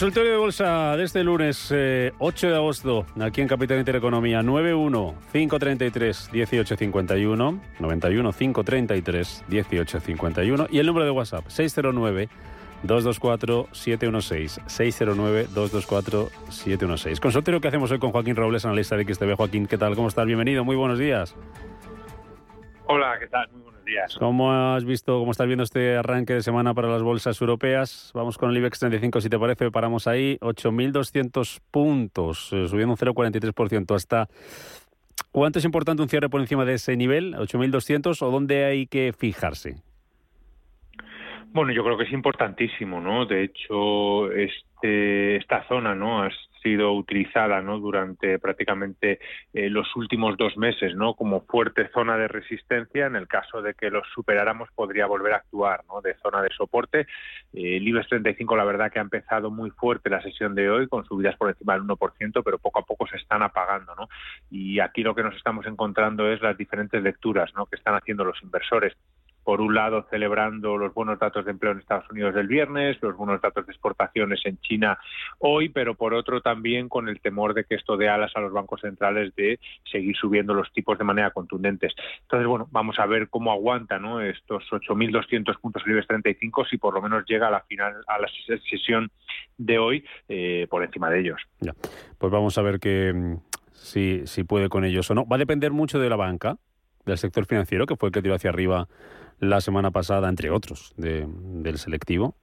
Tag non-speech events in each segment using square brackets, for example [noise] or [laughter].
Consultorio de bolsa de este lunes 8 eh, de agosto, aquí en Capital Intereconomía, 91 533 1851, 91 533 1851 y el número de WhatsApp 609 224 716 609 224 716. Consultorio que hacemos hoy con Joaquín Robles, analista de XTV. Joaquín, ¿qué tal? ¿Cómo estás? Bienvenido, muy buenos días. Hola, ¿qué tal? Muy días. ¿Cómo has visto, cómo estás viendo este arranque de semana para las bolsas europeas? Vamos con el IBEX 35, si te parece, paramos ahí, 8.200 puntos, eh, subiendo un 0,43% hasta... ¿Cuánto es importante un cierre por encima de ese nivel, 8.200, o dónde hay que fijarse? Bueno, yo creo que es importantísimo, ¿no? De hecho, este, esta zona, ¿no? sido utilizada ¿no? durante prácticamente eh, los últimos dos meses ¿no? como fuerte zona de resistencia. En el caso de que los superáramos, podría volver a actuar ¿no? de zona de soporte. Eh, el IBEX 35, la verdad que ha empezado muy fuerte la sesión de hoy, con subidas por encima del 1%, pero poco a poco se están apagando. ¿no? Y aquí lo que nos estamos encontrando es las diferentes lecturas ¿no? que están haciendo los inversores por un lado celebrando los buenos datos de empleo en Estados Unidos del viernes, los buenos datos de exportaciones en China hoy, pero por otro también con el temor de que esto dé alas a los bancos centrales de seguir subiendo los tipos de manera contundentes. Entonces, bueno, vamos a ver cómo aguanta ¿no? estos 8.200 puntos libres 35 si por lo menos llega a la final a la sesión de hoy eh, por encima de ellos. Pues vamos a ver que mm, si, si puede con ellos o no. Va a depender mucho de la banca, del sector financiero, que fue el que tiró hacia arriba la semana pasada, entre otros, del selectivo?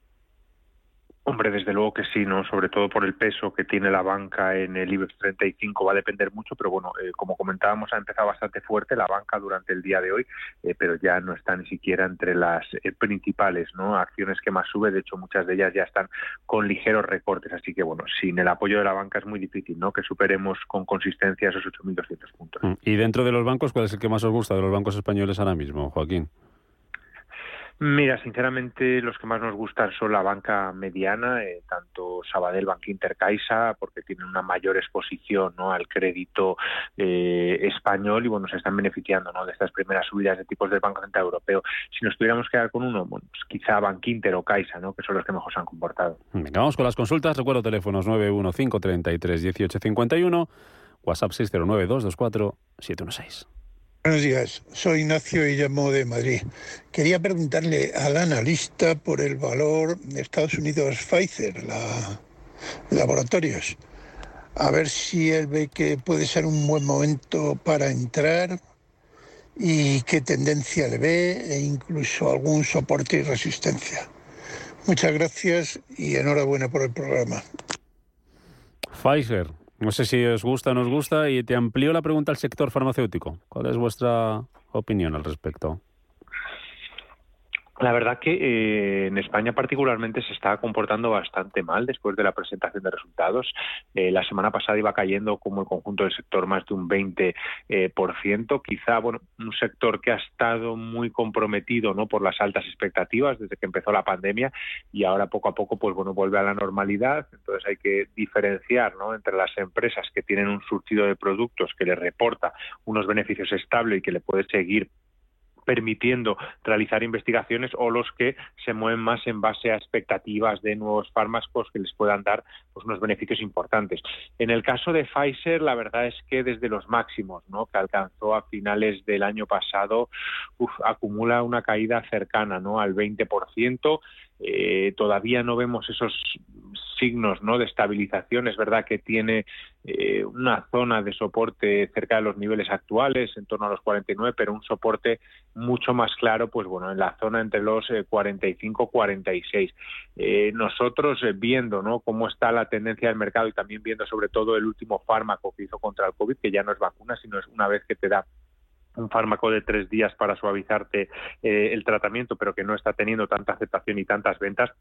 Hombre, desde luego que sí, ¿no? Sobre todo por el peso que tiene la banca en el IBEX 35 va a depender mucho, pero bueno, eh, como comentábamos, ha empezado bastante fuerte la banca durante el día de hoy, eh, pero ya no está ni siquiera entre las eh, principales, ¿no? Acciones que más sube, de hecho muchas de ellas ya están con ligeros recortes, así que bueno, sin el apoyo de la banca es muy difícil, ¿no? Que superemos con consistencia esos 8.200 puntos. Mm. Y dentro de los bancos, ¿cuál es el que más os gusta de los bancos españoles ahora mismo, Joaquín? Mira, sinceramente los que más nos gustan son la banca mediana, eh, tanto Sabadell, Bankinter, Caixa, porque tienen una mayor exposición al crédito eh, español y bueno, se están beneficiando de estas primeras subidas de tipos del Banco Central Europeo. Si nos tuviéramos que quedar con uno, bueno, pues quizá Bankinter o Caixa, ¿no? que son los que mejor se han comportado. Venga, vamos con las consultas. Recuerdo teléfonos 915331851, WhatsApp 609224716. Buenos días, soy Ignacio y llamo de Madrid. Quería preguntarle al analista por el valor de Estados Unidos Pfizer, la laboratorios. A ver si él ve que puede ser un buen momento para entrar y qué tendencia le ve e incluso algún soporte y resistencia. Muchas gracias y enhorabuena por el programa. Pfizer, no sé si os gusta o no os gusta y te amplío la pregunta al sector farmacéutico. ¿Cuál es vuestra opinión al respecto? La verdad que eh, en España particularmente se está comportando bastante mal después de la presentación de resultados. Eh, la semana pasada iba cayendo como el conjunto del sector más de un 20%. Eh, por ciento. Quizá bueno, un sector que ha estado muy comprometido ¿no? por las altas expectativas desde que empezó la pandemia y ahora poco a poco pues bueno vuelve a la normalidad. Entonces hay que diferenciar ¿no? entre las empresas que tienen un surtido de productos que le reporta unos beneficios estables y que le puede seguir permitiendo realizar investigaciones o los que se mueven más en base a expectativas de nuevos fármacos que les puedan dar pues, unos beneficios importantes. En el caso de Pfizer, la verdad es que desde los máximos ¿no? que alcanzó a finales del año pasado, acumula una caída cercana ¿no? al 20%. Eh, todavía no vemos esos signos ¿no? de estabilización. Es verdad que tiene eh, una zona de soporte cerca de los niveles actuales, en torno a los 49, pero un soporte mucho más claro, pues bueno, en la zona entre los 45-46. Eh, nosotros viendo ¿no? cómo está la tendencia del mercado y también viendo sobre todo el último fármaco que hizo contra el COVID, que ya no es vacuna, sino es una vez que te da un fármaco de tres días para suavizarte eh, el tratamiento, pero que no está teniendo tanta aceptación y tantas ventas,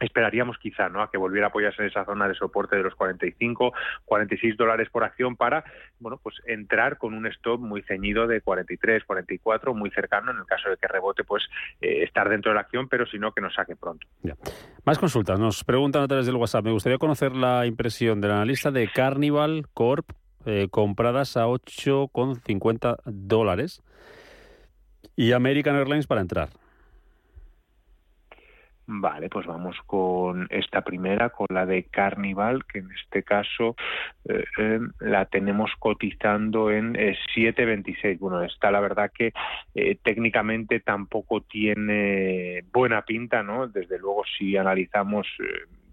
esperaríamos quizá ¿no? a que volviera a apoyarse en esa zona de soporte de los 45, 46 dólares por acción para bueno pues entrar con un stop muy ceñido de 43, 44, muy cercano en el caso de que rebote pues eh, estar dentro de la acción, pero si no que nos saque pronto. Más consultas. Nos preguntan a través del WhatsApp. Me gustaría conocer la impresión del analista de Carnival Corp eh, compradas a 8,50 dólares y American Airlines para entrar. Vale, pues vamos con esta primera, con la de Carnival, que en este caso eh, eh, la tenemos cotizando en 7.26. Eh, bueno, está la verdad que técnicamente tampoco tiene buena pinta, ¿no? Desde luego, si analizamos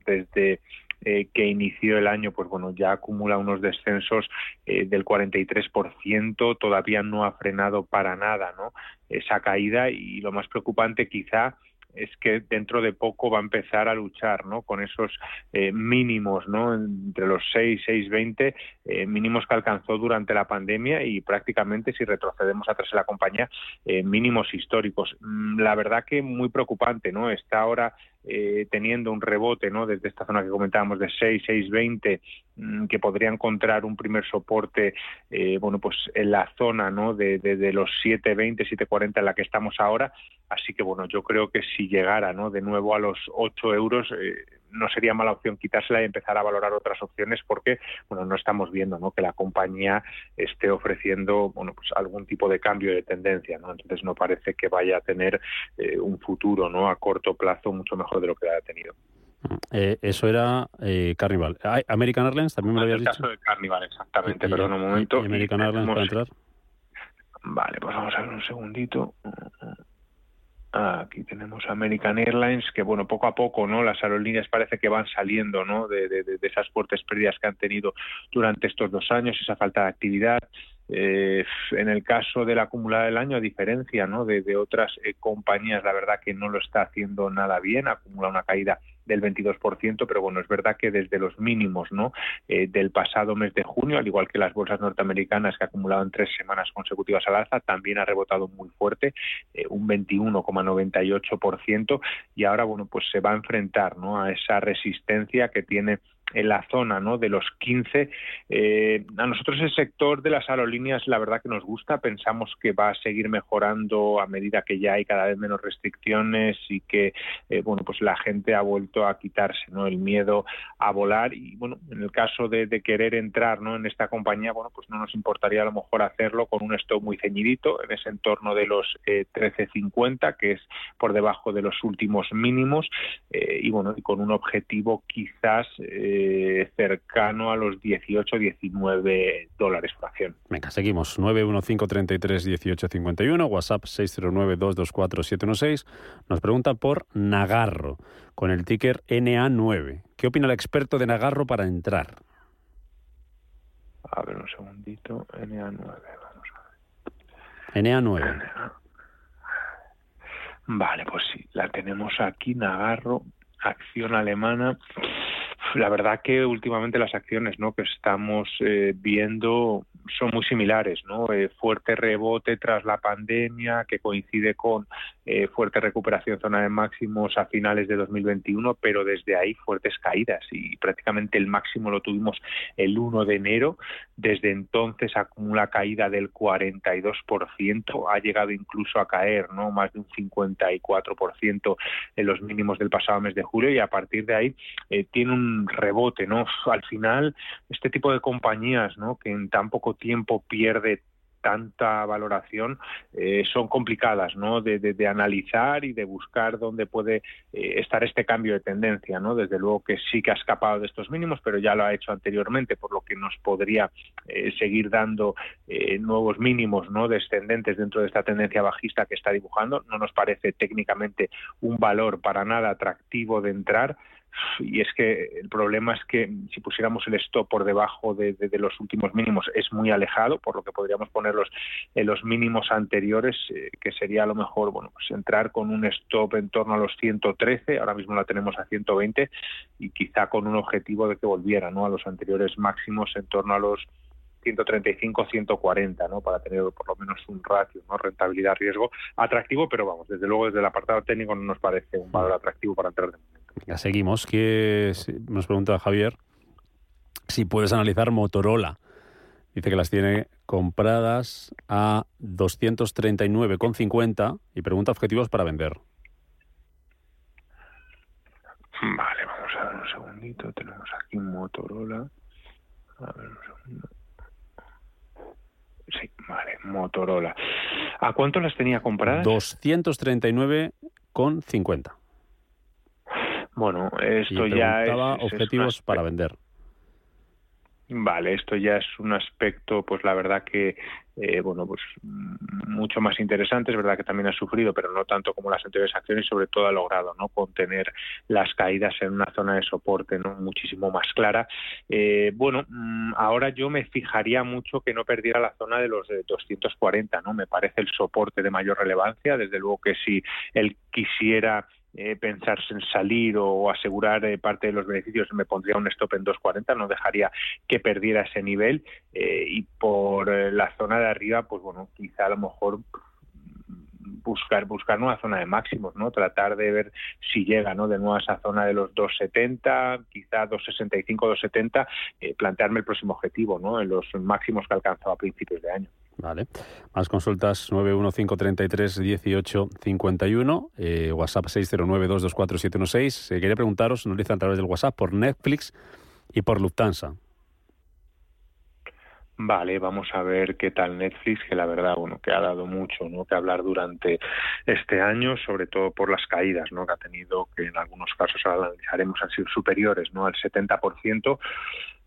desde que inició el año, pues bueno, ya acumula unos descensos del 43%, todavía no ha frenado para nada, ¿no? Esa caída y lo más preocupante quizá es que dentro de poco va a empezar a luchar ¿no? con esos eh, mínimos ¿no? entre los 6, 6, 20 mínimos que alcanzó durante la pandemia y prácticamente si retrocedemos atrás en la compañía eh, mínimos históricos. Mm, la verdad que muy preocupante, ¿no? Está ahora eh, teniendo un rebote ¿no? desde esta zona que comentábamos de 6, 6, 20, que podría encontrar un primer soporte bueno pues en la zona ¿no? de, de, los 7, 7, 40 en la que estamos ahora. Así que bueno, yo creo que si llegara ¿no? de nuevo a los 8 euros, eh, no sería mala opción quitársela y empezar a valorar otras opciones porque bueno no estamos viendo ¿no? que la compañía esté ofreciendo bueno pues algún tipo de cambio de tendencia ¿no? entonces no parece que vaya a tener eh, un futuro no a corto plazo mucho mejor de lo que ha tenido eh, eso era eh, Carnival. American Airlines también me lo habías el dicho. caso de Carnival, exactamente, pero en un momento. American Airlines para entrar? Vale, pues vamos a ver un segundito. Aquí tenemos American Airlines, que bueno, poco a poco, ¿no? Las aerolíneas parece que van saliendo, ¿no? De, de, esas fuertes pérdidas que han tenido durante estos dos años, esa falta de actividad. Eh, en el caso de la acumulada del año, a diferencia, ¿no? De, otras eh, compañías, la verdad que no lo está haciendo nada bien, acumula una caída del 22%, pero bueno, es verdad que desde los mínimos ¿no? Eh, del pasado mes de junio, al igual que las bolsas norteamericanas que acumulaban tres semanas consecutivas al alza, también ha rebotado muy fuerte, eh, un 21,98%, y ahora bueno, pues se va a enfrentar ¿no? a esa resistencia que tiene en la zona ¿no? de los 15. Eh, a nosotros el sector de las aerolíneas la verdad que nos gusta, pensamos que va a seguir mejorando a medida que ya hay cada vez menos restricciones y que eh, bueno pues la gente ha vuelto a quitarse ¿no? el miedo a volar y bueno en el caso de, querer entrar ¿no? en esta compañía bueno pues no nos importaría a lo mejor hacerlo con un stop muy ceñidito en ese entorno de los 13.50 eh, que es por debajo de los últimos mínimos y bueno y con un objetivo quizás eh, cercano a los 18, 19 dólares por acción. Venga, seguimos. 915331851, WhatsApp 609224716. Nos pregunta por Nagarro, con el ticker NA9. ¿Qué opina el experto de Nagarro para entrar? A ver, un segundito. NA9, vamos a ver. NA9. Vale, pues sí, la tenemos aquí, Nagarro, acción alemana la verdad que últimamente las acciones ¿no? que estamos eh, viendo son muy similares, ¿no? Eh, fuerte rebote tras la pandemia que coincide con eh, fuerte recuperación zona de máximos a finales de 2021, pero desde ahí fuertes caídas y prácticamente el máximo lo tuvimos el 1 de enero. Desde entonces acumula caída del 42%, ha llegado incluso a caer, ¿no? Más de un 54% en los mínimos del pasado mes de julio y a partir de ahí tiene un rebote, ¿no? Al final este tipo de compañías, ¿no? Que en tan poco tiempo pierde tanta valoración eh, son complicadas ¿no? De, analizar y de buscar dónde puede eh, estar este cambio de tendencia. ¿no? Desde luego que sí que ha escapado de estos mínimos, pero ya lo ha hecho anteriormente, por lo que nos podría eh, seguir dando nuevos mínimos ¿no? descendentes dentro de esta tendencia bajista que está dibujando. No nos parece técnicamente un valor para nada atractivo de entrar y es que el problema es que si pusiéramos el stop por debajo de, los últimos mínimos es muy alejado, por lo que podríamos ponerlos en los mínimos anteriores, eh, que sería a lo mejor bueno pues entrar con un stop en torno a los 113, ahora mismo la tenemos a 120 y quizá con un objetivo de que volviera ¿no? a los anteriores máximos en torno a los 135, 140, ¿no? Para tener por lo menos un ratio, ¿no? Rentabilidad-riesgo atractivo, pero vamos, desde luego desde el apartado técnico no nos parece un valor atractivo para entrar de momento. Ya seguimos. Que nos pregunta Javier si puedes analizar Motorola. Dice que las tiene compradas a 239,50 y pregunta objetivos para vender. Vale, vamos a ver un segundito. Tenemos aquí Motorola. A ver un segundo. Sí, vale, Motorola. ¿A cuánto las tenía compradas? 239,50. Bueno, esto ya es, objetivos para vender. Vale, esto ya es un aspecto, pues la verdad que, eh, bueno, pues mucho más interesante. Es verdad que también ha sufrido, pero no tanto como las anteriores acciones. Y sobre todo ha logrado, ¿no? Contener las caídas en una zona de soporte, ¿no? Muchísimo más clara. Eh, bueno, mm, ahora yo me fijaría mucho que no perdiera la zona de los 240, ¿no? Me parece el soporte de mayor relevancia. Desde luego que si él quisiera eh, pensarse en salir o asegurar eh, parte de los beneficios, me pondría un stop en 2.40, no dejaría que perdiera ese nivel. Eh, y por la zona de arriba, pues bueno, quizá a lo mejor buscar buscar una zona de máximos, ¿no? Tratar de ver si llega, ¿no? De nuevo a esa zona de los 2.70, quizá 2.65, 2.70, plantearme el próximo objetivo, ¿no? En los máximos que alcanzado a principios de año. Vale. Más consultas 915331851, eh, WhatsApp 609224716. Se quería preguntaros, nos dicen a través del WhatsApp por Netflix y por Lufthansa. Vale, vamos a ver qué tal Netflix, que la verdad, bueno, que ha dado mucho, ¿no? Que hablar durante este año, sobre todo por las caídas, ¿no? Que ha tenido, que en algunos casos ahora analizaremos han sido superiores, ¿no? Al 70%.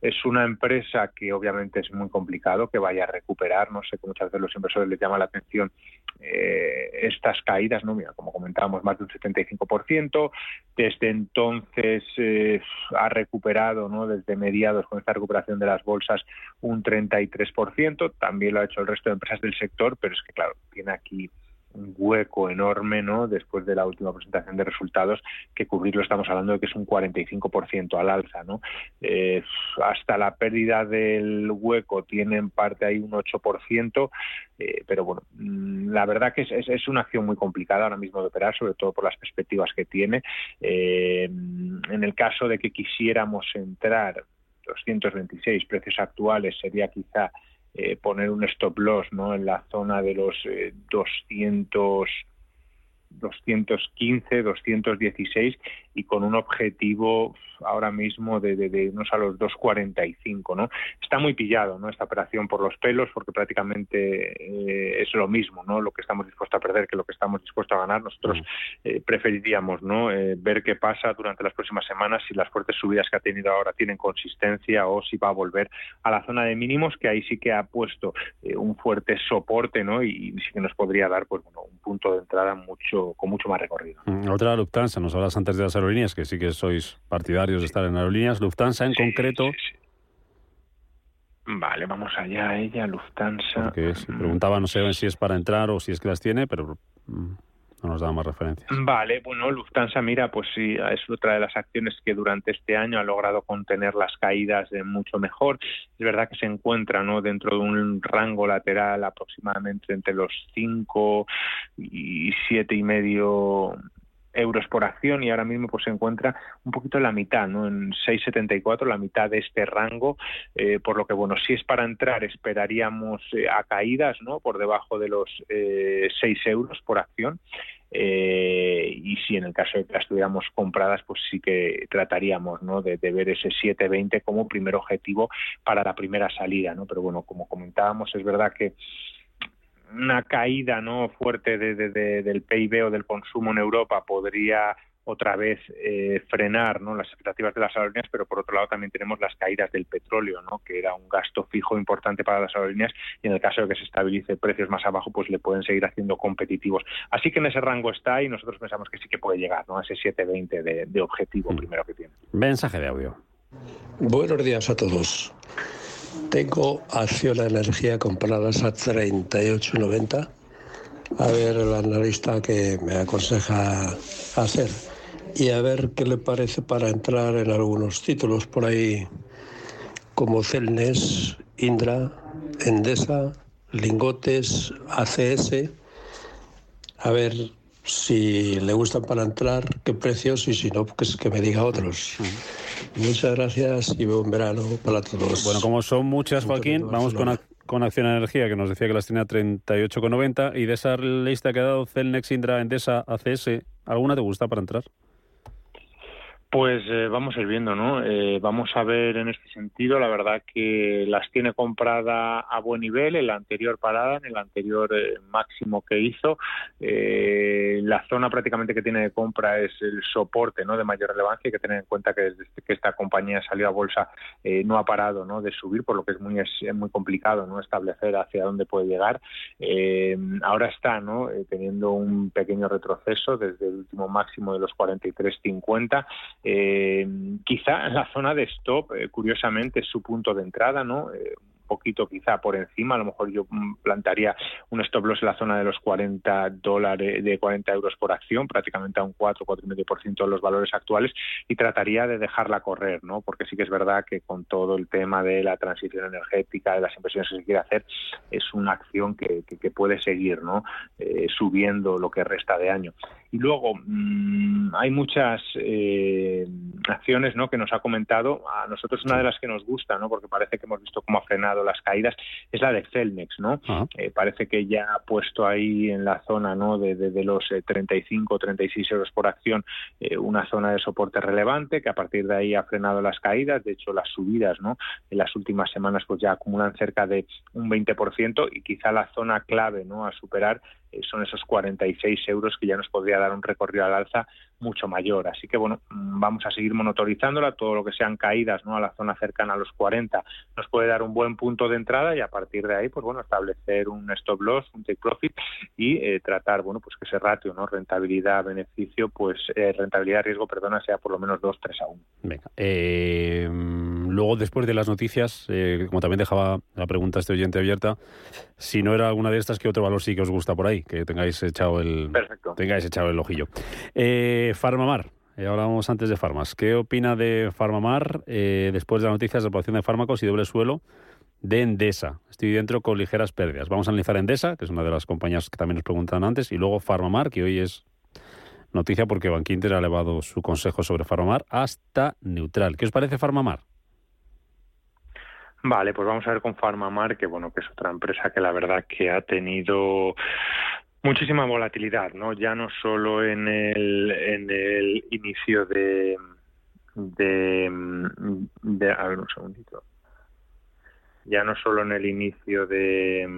Es una empresa que obviamente es muy complicado que vaya a recuperar. No sé que muchas veces los inversores les llama la atención eh, estas caídas, ¿no? Mira, como comentábamos, más de un 75%. Desde entonces eh, ha recuperado, ¿no? Desde mediados con esta recuperación de las bolsas, un 33%. También lo ha hecho el resto de empresas del sector, pero es que, claro, tiene aquí un hueco enorme, ¿no? Después de la última presentación de resultados, que cubrirlo estamos hablando de que es un 45% al alza, ¿no? Eh, hasta la pérdida del hueco tiene en parte ahí un 8%, eh, pero bueno, mm, la verdad que es, es, una acción muy complicada ahora mismo de operar, sobre todo por las perspectivas que tiene. Eh, en el caso de que quisiéramos entrar 226 precios actuales sería quizá eh, poner un stop loss ¿no? en la zona de los eh, 200 215, 216 y con un objetivo ahora mismo de, de, de unos a los 245, ¿no? Está muy pillado, ¿no? Esta operación por los pelos porque prácticamente eh, es lo mismo, ¿no? Lo que estamos dispuestos a perder que lo que estamos dispuestos a ganar. Nosotros mm. eh, preferiríamos, ¿no? Eh, ver qué pasa durante las próximas semanas si las fuertes subidas que ha tenido ahora tienen consistencia o si va a volver a la zona de mínimos que ahí sí que ha puesto un fuerte soporte, ¿no? Y, sí que nos podría dar, pues bueno, un punto de entrada mucho con mucho más recorrido. Mm, otra Lufthansa, nos hablas antes de las aerolíneas, que sí que sois partidarios de estar en aerolíneas. Lufthansa en concreto. Vale, vamos allá ella, Lufthansa. Porque preguntaba, no sé si es para entrar o si es que las tiene, pero mm, no nos da más referencias. Vale, bueno, Lufthansa, mira, pues sí, es otra de las acciones que durante este año ha logrado contener las caídas de mucho mejor. Es verdad que se encuentra ¿no? dentro de un rango lateral aproximadamente entre los 5 y siete y medio euros por acción y ahora mismo pues se encuentra un poquito en la mitad, ¿no? En 6,74, la mitad de este rango, eh, por lo que bueno, si es para entrar esperaríamos eh, a caídas, ¿no? Por debajo de los eh, 6 euros por acción. Eh, y si en el caso de que las tuviéramos compradas, pues sí que trataríamos ¿no? de, de ver ese 7,20 como primer objetivo para la primera salida, ¿no? Pero bueno, como comentábamos, es verdad que una caída no fuerte de, de, del PIB o del consumo en Europa podría otra vez eh, frenar ¿no? las expectativas de las aerolíneas, pero por otro lado también tenemos las caídas del petróleo, ¿no? que era un gasto fijo importante para las aerolíneas y en el caso de que se estabilice precios más abajo, pues le pueden seguir haciendo competitivos. Así que en ese rango está y nosotros pensamos que sí que puede llegar ¿no? a ese 720 de, de objetivo mm. primero que tiene. Mensaje de audio. Buenos días a todos. Tengo Acciona Energía compradas a 38.90. A ver el analista que me aconseja hacer. Y a ver qué le parece para entrar en algunos títulos por ahí, como Celnes, Indra, Endesa, Lingotes, ACS. A ver si le gustan para entrar, qué precios y si no, pues que me diga otros. Muchas gracias y buen verano para todos. Bueno, como son muchas, Joaquín, vamos con, con Acción Energía, que nos decía que las tenía 38,90 y de esa lista que ha dado Celnex, Indra, Endesa, ACS, ¿alguna te gusta para entrar? Pues eh, vamos a ir viendo, ¿no? Eh, vamos a ver en este sentido, la verdad que las tiene comprada a buen nivel, en la anterior parada, en el anterior eh, máximo que hizo. la zona prácticamente que tiene de compra es el soporte, ¿no? De mayor relevancia. Hay que tener en cuenta que desde que esta compañía salió a bolsa no ha parado, ¿no? De subir, por lo que es muy es muy complicado, ¿no? Establecer hacia dónde puede llegar. ahora está, ¿no? teniendo un pequeño retroceso desde el último máximo de los 43.50 eh, quizá la zona de stop, eh, curiosamente, es su punto de entrada, ¿no? Eh, poquito quizá por encima, a lo mejor yo mm, plantaría un stop loss en la zona de los 40 dólares, de 40 euros por acción, prácticamente a un 4, 4,5% de los valores actuales y trataría de dejarla correr, ¿no? Porque sí que es verdad que con todo el tema de la transición energética, de las inversiones que se quiere hacer, es una acción que, que, puede seguir, ¿no? Eh, subiendo lo que resta de año. Y luego mmm, hay muchas eh, acciones, ¿no? Que nos ha comentado a nosotros una de las que nos gusta, ¿no? Porque parece que hemos visto cómo ha frenado las caídas es la de Celnex, ¿no? Eh, parece que ya ha puesto ahí en la zona, ¿no? De, de, los 35 o 36 euros por acción eh, una zona de soporte relevante que a partir de ahí ha frenado las caídas. De hecho, las subidas, ¿no? En las últimas semanas pues ya acumulan cerca de un 20% y quizá la zona clave, ¿no? A superar eh, son esos 46 euros que ya nos podría dar un recorrido al alza mucho mayor. Así que bueno, mm, vamos a seguir monitorizándola. Todo lo que sean caídas ¿no? a la zona cercana a los 40 nos puede dar un buen punto de entrada y a partir de ahí, pues bueno, establecer un stop loss, un take profit y eh, tratar, bueno, pues que ese ratio, ¿no? Rentabilidad-beneficio, pues eh, rentabilidad-riesgo, perdona, sea por lo menos 2, 3 a 1. Venga. luego, después de las noticias, como también dejaba la pregunta este oyente abierta, si no era alguna de estas, ¿qué otro valor sí que os gusta por ahí? Que tengáis echado el, tengáis echado el ojillo. Eh, Farmamar. Eh, hablábamos antes de farmas. ¿Qué opina de Farmamar eh, después de las noticias de aprobación de fármacos y doble suelo de Endesa? Estoy dentro con ligeras pérdidas. Vamos a analizar Endesa, que es una de las compañías que también nos preguntan antes, y luego Farmamar, que hoy es noticia porque Bankinter ha elevado su consejo sobre Farmamar hasta neutral. ¿Qué os parece Farmamar? Vale, pues vamos a ver con Farmamar, que bueno, que es otra empresa que la verdad que ha tenido muchísima volatilidad, ¿no? Ya no solo en el, en el inicio de, de, de a ver un segundito. Ya no solo en el inicio de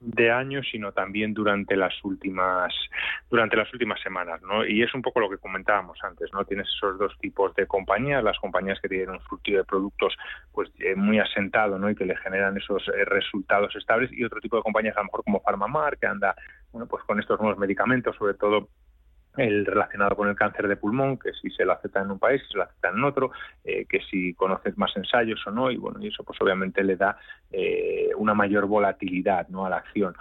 de años, sino también durante las últimas durante las últimas semanas, ¿no? Y es un poco lo que comentábamos antes, ¿no? Tienes esos dos tipos de compañías, las compañías que tienen un surtido de productos pues eh, muy asentado, ¿no? Y que le generan esos eh, resultados estables y otro tipo de compañías a lo mejor como Pharmamar que anda bueno, pues con estos nuevos medicamentos, sobre todo el relacionado con el cáncer de pulmón, que si se lo acepta en un país, si se lo acepta en otro, eh, que si conoces más ensayos o no, y bueno, y eso pues obviamente le da eh, una mayor volatilidad ¿no? a la acción.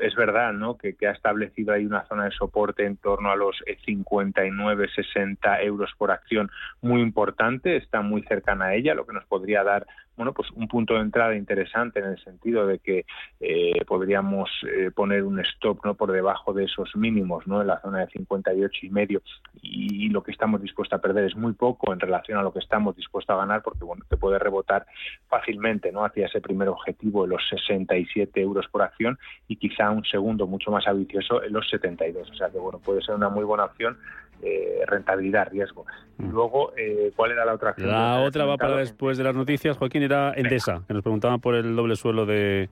Es verdad ¿no? que, que, ha establecido ahí una zona de soporte en torno a los 59, 60 euros por acción muy importante, está muy cercana a ella, lo que nos podría dar bueno, pues un punto de entrada interesante en el sentido de que eh, podríamos eh, poner un stop no por debajo de esos mínimos, no en la zona de 58 y medio y, lo que estamos dispuestos a perder es muy poco en relación a lo que estamos dispuestos a ganar porque bueno te puede rebotar fácilmente no hacia ese primer objetivo de los 67 euros por acción y quizá un segundo mucho más ambicioso en los 72 o sea que bueno puede ser una muy buena opción eh, rentabilidad, riesgo. Y mm. luego, eh, ¿cuál era la otra acción? La otra va para después de las noticias, Joaquín, era Endesa, que nos preguntaban por el doble suelo de,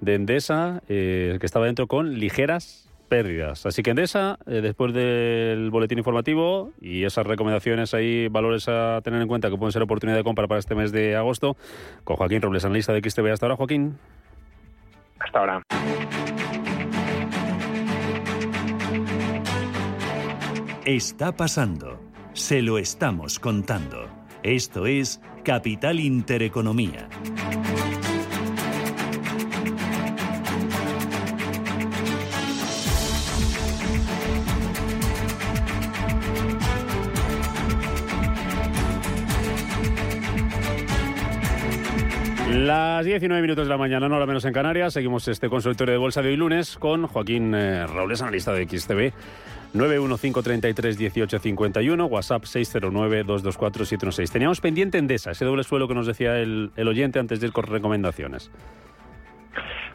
de Endesa, eh, que estaba dentro con ligeras pérdidas. Así que Endesa, después del boletín informativo y esas recomendaciones ahí, valores a tener en cuenta que pueden ser oportunidad de compra para este mes de agosto, con Joaquín Robles, analista de XTV. Hasta ahora, Joaquín. Hasta ahora. Está pasando. Se lo estamos contando. Esto es Capital Intereconomía. Las 19 minutos de la mañana, no hora menos en Canarias. Seguimos este consultorio de bolsa de hoy lunes con Joaquín eh, Robles, analista de XTV. 915331851, WhatsApp 609224716. Teníamos pendiente Endesa, ese doble suelo que nos decía el, el oyente antes de ir con recomendaciones.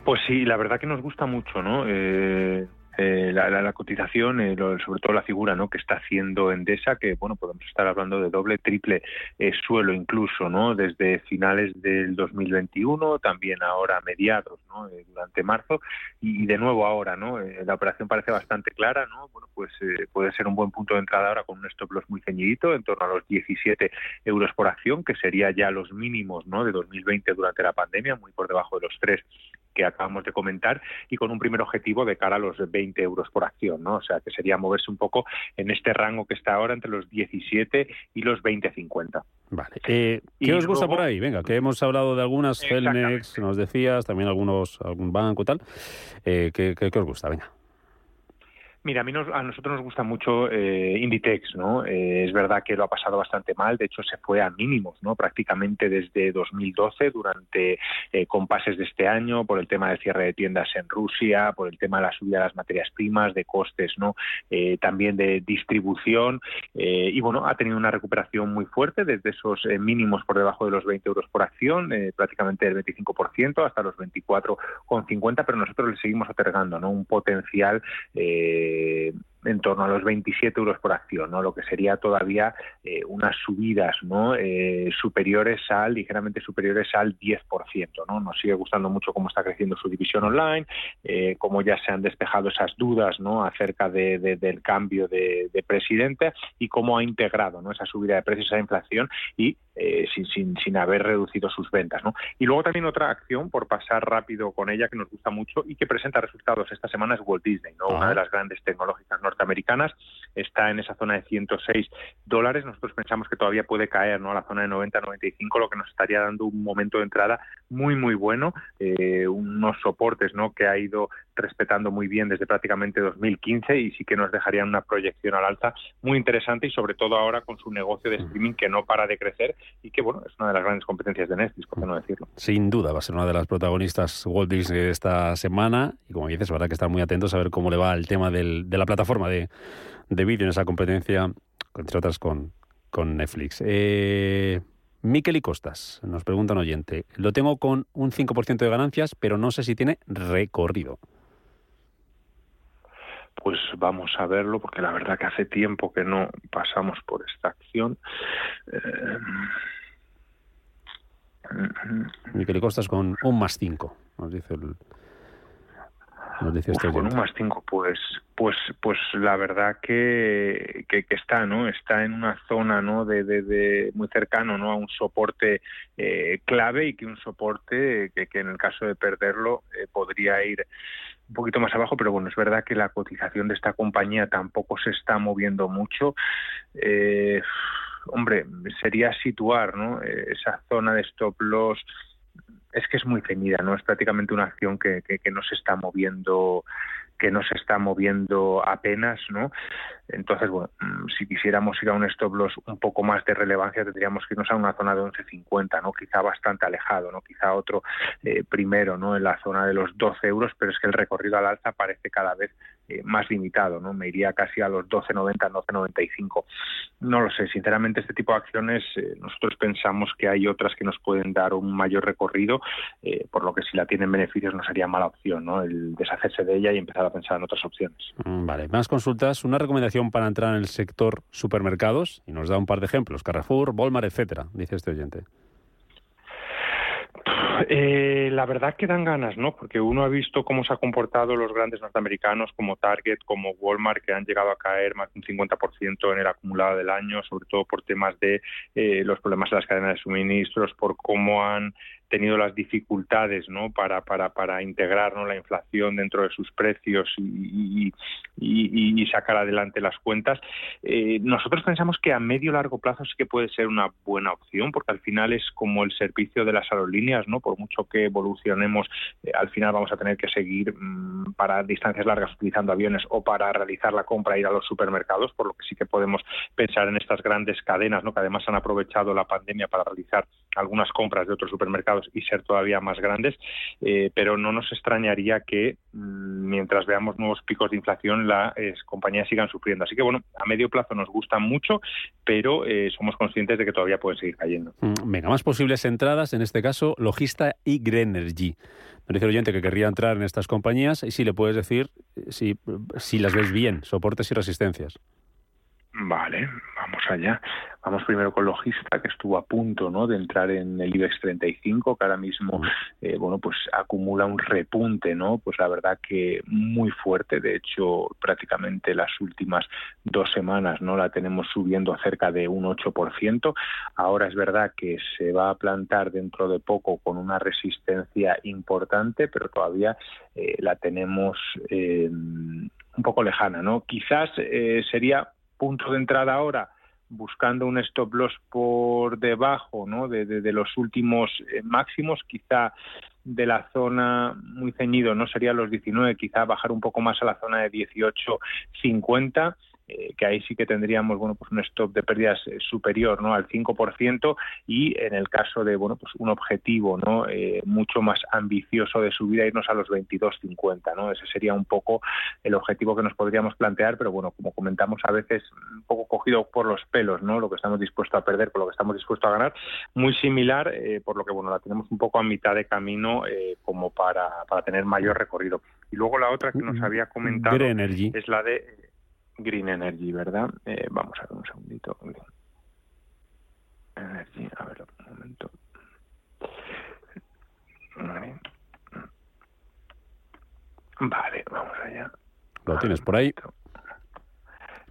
Pues sí, la verdad que nos gusta mucho, ¿no? Eh, eh, la, cotización, eh, sobre todo la figura que está haciendo Endesa, que bueno podemos estar hablando de doble, triple eh, suelo incluso, ¿no? desde finales del 2021, también ahora mediados, ¿no? durante marzo y, de nuevo ahora, ¿no? la operación parece bastante clara, ¿no? Bueno, pues puede ser un buen punto de entrada ahora con un stop loss muy ceñidito, en torno a los 17 euros por acción, que sería ya los mínimos, ¿no? De 2020 durante la pandemia, muy por debajo de los 3 que acabamos de comentar y con un primer objetivo de cara a los 20 euros por acción, ¿no? O sea, que sería moverse un poco en este rango que está ahora entre los 17 y los 20-50. Vale. Eh, ¿Qué os gusta por ahí? Venga, que hemos hablado de algunas, Celnex, nos decías, también algunos, algún banco y tal. Eh, ¿qué, qué, qué os gusta? Venga. Mira, a, mí a nosotros nos gusta mucho eh, Inditex, ¿no? Eh, es verdad que lo ha pasado bastante mal, de hecho se fue a mínimos, ¿no? Prácticamente desde 2012, durante eh, compases de este año, por el tema del cierre de tiendas en Rusia, por el tema de la subida de las materias primas, de costes, ¿no? Eh, también de distribución, y bueno, ha tenido una recuperación muy fuerte desde esos mínimos por debajo de los 20 euros por acción, prácticamente del 25% hasta los 24,50, pero nosotros le seguimos otorgando, ¿no? Un potencial eh, eh, en torno a los 27 euros por acción, ¿no? lo que sería todavía eh, unas subidas ¿no? Eh, superiores al, ligeramente superiores al 10%. ¿no? Nos sigue gustando mucho cómo está creciendo su división online, eh, cómo ya se han despejado esas dudas ¿no? acerca de, del cambio de, presidente y cómo ha integrado ¿no? esa subida de precios, esa inflación y sin, sin, sin, haber reducido sus ventas. ¿no? Y luego también otra acción, por pasar rápido con ella, que nos gusta mucho y que presenta resultados esta semana es Walt Disney, ¿no? una de las grandes tecnológicas norteamericanas, está en esa zona de 106 dólares. Nosotros pensamos que todavía puede caer ¿no? a la zona de 90-95, lo que nos estaría dando un momento de entrada muy, muy bueno, eh, unos soportes ¿no? que ha ido respetando muy bien desde prácticamente 2015 y sí que nos dejarían una proyección al alza muy interesante y sobre todo ahora con su negocio de streaming que no para de crecer y que bueno es una de las grandes competencias de Netflix, por qué no decirlo. Sin duda va a ser una de las protagonistas Walt Disney de esta semana y como dices, habrá que estar muy atentos a ver cómo le va el tema del, de la plataforma de, de vídeo en esa competencia, entre otras con, con Netflix. Eh, Miquel y Costas, nos pregunta un oyente, lo tengo con un 5% de ganancias, pero no sé si tiene recorrido pues vamos a verlo, porque la verdad que hace tiempo que no pasamos por esta acción. Eh... Miquel Costas con un más 5, nos dice el, nos dice este con un más 5, pues, pues, pues la verdad que, que, está, ¿no? Está en una zona, ¿no? De, de, muy cercano, ¿no? A un soporte eh, clave y que un soporte que, que en el caso de perderlo eh, podría ir un poquito más abajo, pero bueno, es verdad que la cotización de esta compañía tampoco se está moviendo mucho. Eh, hombre, sería situar ¿no? Eh, esa zona de stop loss. Es que es muy ceñida, ¿no? Es prácticamente una acción que, que, que no se está moviendo que no se está moviendo apenas, ¿no? Entonces, bueno, mm, si quisiéramos ir a un stop loss un poco más de relevancia, tendríamos que irnos a una zona de 11.50, ¿no? Quizá bastante alejado, ¿no? Quizá otro eh, primero, ¿no? En la zona de los 12 euros, pero es que el recorrido al alza parece cada vez eh, más limitado, ¿no? Me iría casi a los 12.90, 12.95. No lo sé, sinceramente este tipo de acciones eh, nosotros pensamos que hay otras que nos pueden dar un mayor recorrido, por lo que si la tienen beneficios no sería mala opción, ¿no? El deshacerse de ella y empezar a pensar en otras opciones. Mm, vale, más consultas. Una recomendación para entrar en el sector supermercados y nos da un par de ejemplos: Carrefour, Walmart, etcétera, dice este oyente. Eh, la verdad que dan ganas, ¿no? Porque uno ha visto cómo se han comportado los grandes norteamericanos como Target, como Walmart, que han llegado a caer más de un 50% en el acumulado del año, sobre todo por temas de eh, los problemas de las cadenas de suministros, por cómo han tenido las dificultades ¿no? para, para, para integrar ¿no? la inflación dentro de sus precios y, y, sacar adelante las cuentas. Eh, nosotros pensamos que a medio largo plazo sí que puede ser una buena opción, porque al final es como el servicio de las aerolíneas, ¿no? Por mucho que evolucionemos, eh, al final vamos a tener que seguir mm, para distancias largas utilizando aviones o para realizar la compra, ir a los supermercados, por lo que sí que podemos pensar en estas grandes cadenas, ¿no? que además han aprovechado la pandemia para realizar algunas compras de otros supermercados mercados y ser todavía más grandes, eh, pero no nos extrañaría que mm, mientras veamos nuevos picos de inflación las compañías sigan sufriendo. Así que bueno, a medio plazo nos gustan mucho, pero somos conscientes de que todavía pueden seguir cayendo. Mm, venga, más posibles entradas, en este caso, Y Grenergy. Me dice el oyente que querría entrar en estas compañías y si le puedes decir si, si las ves bien, soportes y resistencias. Vale, vamos allá. Vamos primero con Logista, que estuvo a punto ¿no? de entrar en el IBEX 35, que ahora mismo eh, bueno, pues acumula un repunte, ¿no? Pues la verdad que muy fuerte. De hecho, prácticamente las últimas dos semanas no la tenemos subiendo cerca de un 8%. Ahora es verdad que se va a plantar dentro de poco con una resistencia importante, pero todavía eh, la tenemos eh, un poco lejana, ¿no? Quizás sería punto de entrada ahora buscando un stop loss por debajo ¿no? de, los últimos eh, máximos, quizá de la zona muy ceñido, no serían los 19, quizá bajar un poco más a la zona de 18.50 eh, que ahí sí que tendríamos bueno pues un stop de pérdidas eh, superior no al 5% y en el caso de bueno pues un objetivo no eh, mucho más ambicioso de subida irnos a los 22.50 no ese sería un poco el objetivo que nos podríamos plantear pero bueno como comentamos a veces un poco cogido por los pelos no lo que estamos dispuestos a perder por lo que estamos dispuestos a ganar. Muy similar por lo que bueno la tenemos un poco a mitad de camino como para, para tener mayor recorrido. Y luego la otra que nos mm, había comentado es la de Green Energy, ¿verdad? Eh, vamos a ver un segundito. Energy, a ver, un momento. Vale, vamos allá. ¿Lo tienes por ahí?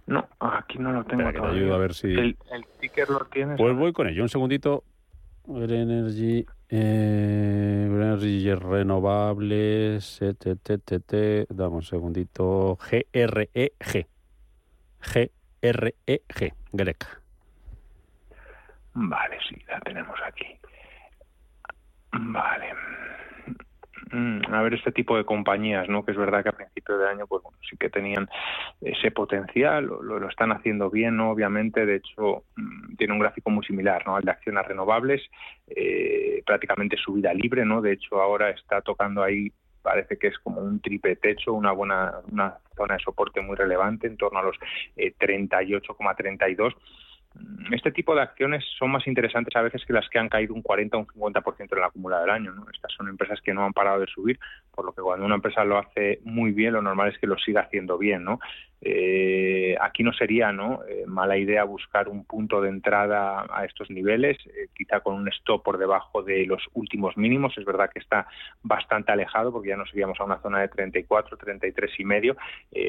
No, aquí no lo tengo. Espera, ayudo a ver si. ¿El, el ticker lo tienes? Pues voy con ello. Un segundito. Green Energy. Eh, Green Energy renovables. T, Dame un segundito. GREG. G-R-E-G, Greca. Vale, sí, la tenemos aquí. Vale. Mm, a ver, este tipo de compañías, ¿no? Que es verdad que a principio de año, pues bueno, sí que tenían ese potencial, lo, lo están haciendo bien, ¿no? Obviamente, de hecho, mm, tiene un gráfico muy similar, ¿no? Al de acciones renovables, eh, prácticamente subida libre, ¿no? De hecho, ahora está tocando ahí parece que es como un triple techo, una buena una zona de soporte muy relevante, en torno a los 38,32. Eh, mm, este tipo de acciones son más interesantes a veces que las que han caído un 40 o un 50% en la acumulada del año. ¿no? Estas son empresas que no han parado de subir, por lo que cuando una empresa lo hace muy bien, lo normal es que lo siga haciendo bien. ¿no? Eh, aquí no sería ¿no? Eh, mala idea buscar un punto de entrada a estos niveles, quizá con un stop por debajo de los últimos mínimos. Es verdad que está bastante alejado porque ya nos iríamos a una zona de 34, 33 y medio,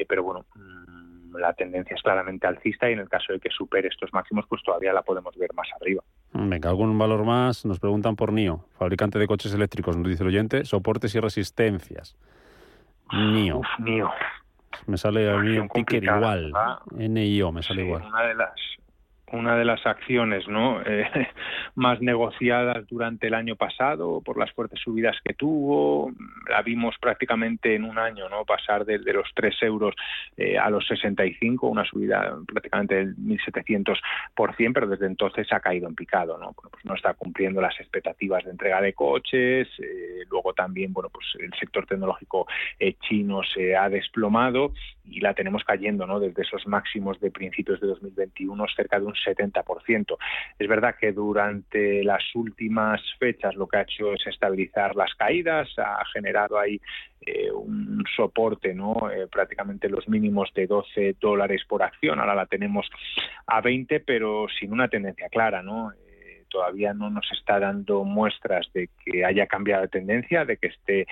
pero bueno. Mm, la tendencia es claramente alcista y en el caso de que supere estos máximos, pues todavía la podemos ver más arriba. Venga, algún valor más. Nos preguntan por NIO, fabricante de coches eléctricos, nos dice el oyente, soportes y resistencias. NIO. Uf, NIO. Me sale a mí un ticker igual. NIO me sale igual. Una de las una de las acciones ¿no? Eh, [laughs] más negociadas durante el año pasado por las fuertes subidas que tuvo. La vimos prácticamente en un año no pasar desde los 3 euros eh, a los 65, una subida prácticamente del 1.700%, pero desde entonces ha caído en picado. ¿no? pues no está cumpliendo las expectativas de entrega de coches. Eh, luego también bueno, pues el sector tecnológico chino se ha desplomado y la tenemos cayendo ¿no? desde esos máximos de principios de 2021 cerca de un 70%. Es verdad que durante las últimas fechas lo que ha hecho es estabilizar las caídas, ha generado ahí eh, un soporte, ¿no? Eh, prácticamente los mínimos de 12 dólares por acción. Ahora la tenemos a 20, pero sin una tendencia clara, ¿no? Todavía no nos está dando muestras de que haya cambiado de tendencia, de que esté eh,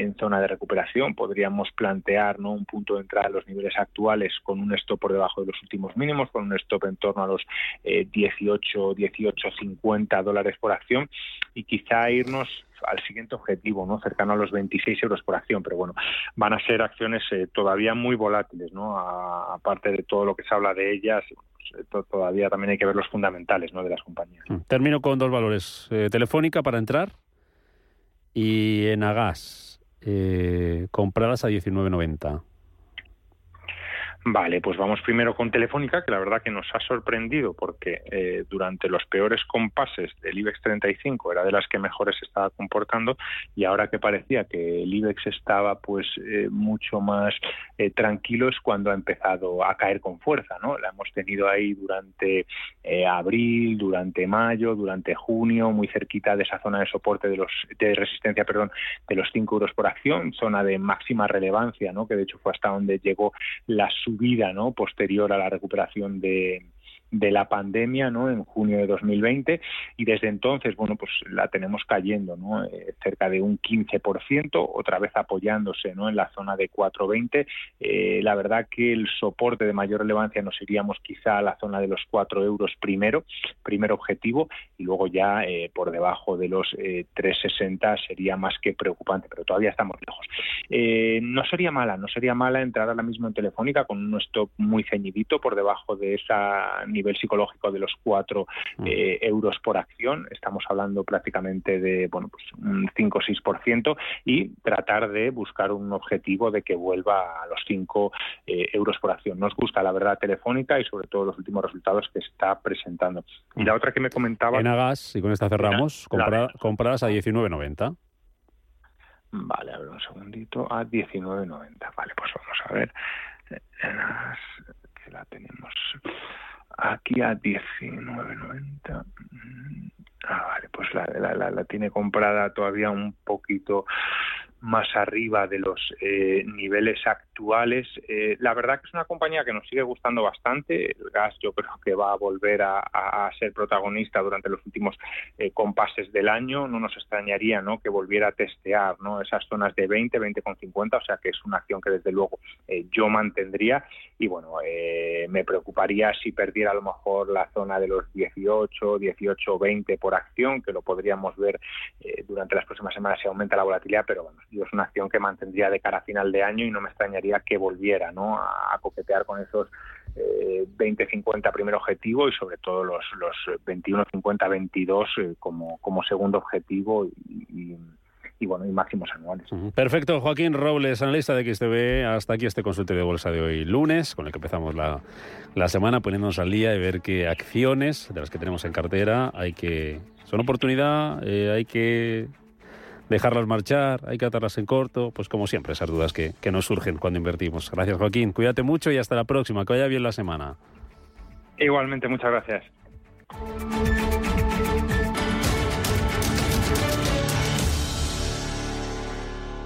en zona de recuperación. Podríamos plantear ¿no? un punto de entrada a los niveles actuales con un stop por debajo de los últimos mínimos, con un stop en torno a los 18, 18,50 dólares por acción y quizá irnos al siguiente objetivo, ¿no? cercano a los 26 euros por acción, pero bueno, van a ser acciones eh, todavía muy volátiles, ¿no? aparte de todo lo que se habla de ellas, eh, todavía también hay que ver los fundamentales ¿no? de las compañías. Mm. Termino con dos valores. Eh, telefónica para entrar y en Agas, compradas a 19.90. Vale, pues vamos primero con Telefónica, que la verdad que nos ha sorprendido porque eh, durante los peores compases del IBEX 35 era de las que mejores se estaba comportando y ahora que parecía que el IBEX estaba pues eh, mucho más eh, tranquilo es cuando ha empezado a caer con fuerza, ¿no? La hemos tenido ahí durante abril, durante mayo, durante junio, muy cerquita de esa zona de soporte de los de resistencia, perdón, de los 5 euros por acción, zona de máxima relevancia, ¿no? Que de hecho fue hasta donde llegó la subida ¿no? posterior a la recuperación de, de la pandemia ¿no? en junio de 2020 y desde entonces bueno pues la tenemos cayendo ¿no? Eh, cerca de un 15% otra vez apoyándose ¿no? en la zona de 420 eh, la verdad que el soporte de mayor relevancia nos iríamos quizá a la zona de los 4 euros primero primer objetivo y luego ya eh, por debajo de los 360 sería más que preocupante pero todavía estamos lejos no sería mala no sería mala entrar ahora mismo en Telefónica con un stop muy ceñidito por debajo de esa nivel psicológico de los 4 mm. eh, euros por acción. Estamos hablando prácticamente de bueno, pues un 5 o 6% y tratar de buscar un objetivo de que vuelva a los 5 eh, euros por acción. Nos gusta la verdad Telefónica y sobre todo los últimos resultados que está presentando. Y la mm. otra que me comentaba... En Agas, y con esta cerramos, compradas a 19.90. Vale, a ver un segundito, a 19.90. Vale, pues vamos a ver. Que la tenemos aquí a 19.90. Ah, vale, pues la, la, la, tiene comprada todavía un poquito más arriba de los eh, niveles actuales. Eh, la verdad que es una compañía que nos sigue gustando bastante. El gas yo creo que va a volver a, ser protagonista durante los últimos eh, compases del año. No nos extrañaría ¿no? que volviera a testear ¿no? esas zonas de 20, 20,50, o sea que es una acción que desde luego yo mantendría. Y bueno, me preocuparía si perdiera a lo mejor la zona de los 18, 18, 20 por acción, que lo podríamos ver durante las próximas semanas si aumenta la volatilidad, pero bueno, es una acción que mantendría de cara a final de año y no me extrañaría que volviera ¿no? a, coquetear con esos eh, 20-50 primer objetivo y sobre todo los, los 21-50-22 eh, como, como segundo objetivo y, y bueno, y máximos anuales. Perfecto, Joaquín Robles, analista de XTV. Hasta aquí este consultorio de bolsa de hoy lunes, con el que empezamos la, la semana poniéndonos al día y ver qué acciones de las que tenemos en cartera hay que son oportunidad, eh, hay que dejarlas marchar, hay que atarlas en corto, pues como siempre, esas dudas que, que nos surgen cuando invertimos. Gracias, Joaquín. Cuídate mucho y hasta la próxima. Que vaya bien la semana. Igualmente, muchas gracias.